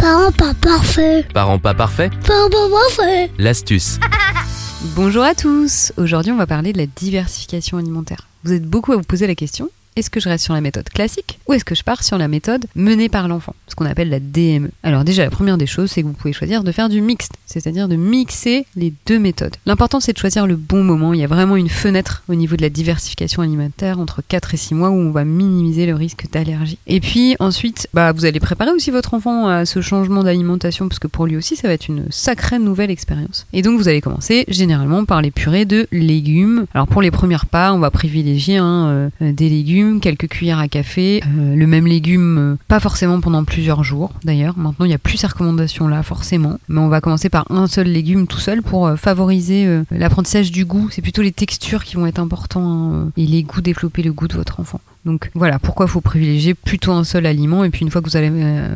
Parents pas parfait. Parents pas parfaits Parents pas parfait. L'astuce. Bonjour à tous Aujourd'hui on va parler de la diversification alimentaire. Vous êtes beaucoup à vous poser la question, est-ce que je reste sur la méthode classique ou est-ce que je pars sur la méthode menée par l'enfant, ce qu'on appelle la DME Alors déjà la première des choses c'est que vous pouvez choisir de faire du mixte, c'est-à-dire de mixer les deux méthodes. L'important c'est de choisir le bon moment, il y a vraiment une fenêtre au niveau de la diversification alimentaire entre 4 et 6 mois où on va minimiser le risque d'allergie. Et puis ensuite, bah, vous allez préparer aussi votre enfant à ce changement d'alimentation parce que pour lui aussi ça va être une sacrée nouvelle expérience. Et donc vous allez commencer généralement par les purées de légumes. Alors pour les premières pas, on va privilégier hein, euh, des légumes quelques cuillères à café, euh, le même légume, euh, pas forcément pendant plusieurs jours d'ailleurs. Maintenant, il n'y a plus ces recommandations là forcément, mais on va commencer par un seul légume tout seul pour euh, favoriser l'apprentissage du goût. C'est plutôt les textures qui vont être importants hein, et les goûts, développer le goût de votre enfant. Donc voilà pourquoi il faut privilégier plutôt un seul aliment et puis une fois que vous allez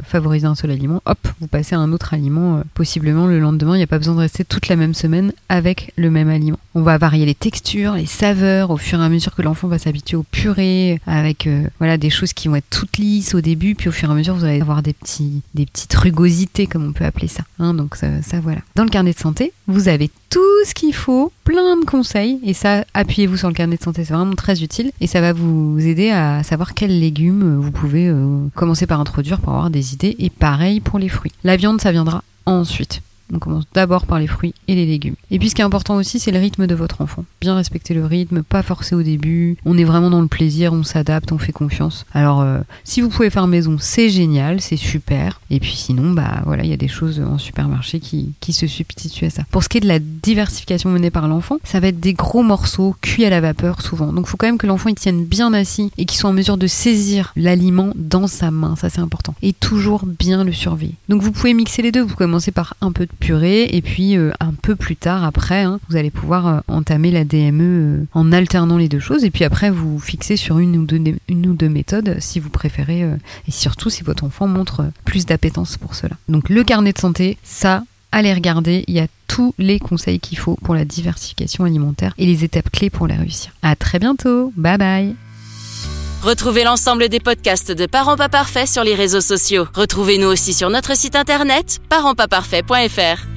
favoriser un seul aliment, hop, vous passez à un autre aliment possiblement le lendemain. Il n'y a pas besoin de rester toute la même semaine avec le même aliment. On va varier les textures, les saveurs au fur et à mesure que l'enfant va s'habituer aux purées, avec euh, voilà des choses qui vont être toutes lisses au début, puis au fur et à mesure vous allez avoir des petits des petites rugosités comme on peut appeler ça. Hein, donc ça, voilà. Dans le carnet de santé, vous avez tout ce qu'il faut, plein de conseils, et ça appuyez-vous sur le carnet de santé, c'est vraiment très utile, et ça va vous aider à savoir quels légumes vous pouvez euh, commencer par introduire pour avoir des idées, et pareil pour les fruits. La viande, ça viendra ensuite. On commence d'abord par les fruits et les légumes. Et puis ce qui est important aussi, c'est le rythme de votre enfant. Bien respecter le rythme, pas forcer au début. On est vraiment dans le plaisir, on s'adapte, on fait confiance. Alors euh, si vous pouvez faire maison, c'est génial, c'est super. Et puis sinon, bah voilà, il y a des choses en supermarché qui, se substituent à ça. Pour ce qui est de la diversification menée par l'enfant, ça va être des gros morceaux cuits à la vapeur souvent. Donc il faut quand même que l'enfant il tienne bien assis et qu'il soit en mesure de saisir l'aliment dans sa main, ça c'est important. Et toujours bien le surveiller. Donc vous pouvez mixer les deux, vous commencez par un peu de et puis euh, un peu plus tard après hein, vous allez pouvoir euh, entamer la DME euh, en alternant les deux choses et puis après vous fixez sur une ou deux, méthodes si vous préférez et surtout si votre enfant montre plus d'appétence pour cela. Donc le carnet de santé, ça allez regarder, il y a tous les conseils qu'il faut pour la diversification alimentaire et les étapes clés pour les réussir. À très bientôt, bye bye. Retrouvez l'ensemble des podcasts de Parents pas parfaits sur les réseaux sociaux. Retrouvez-nous aussi sur notre site internet parentspaparfaits.fr.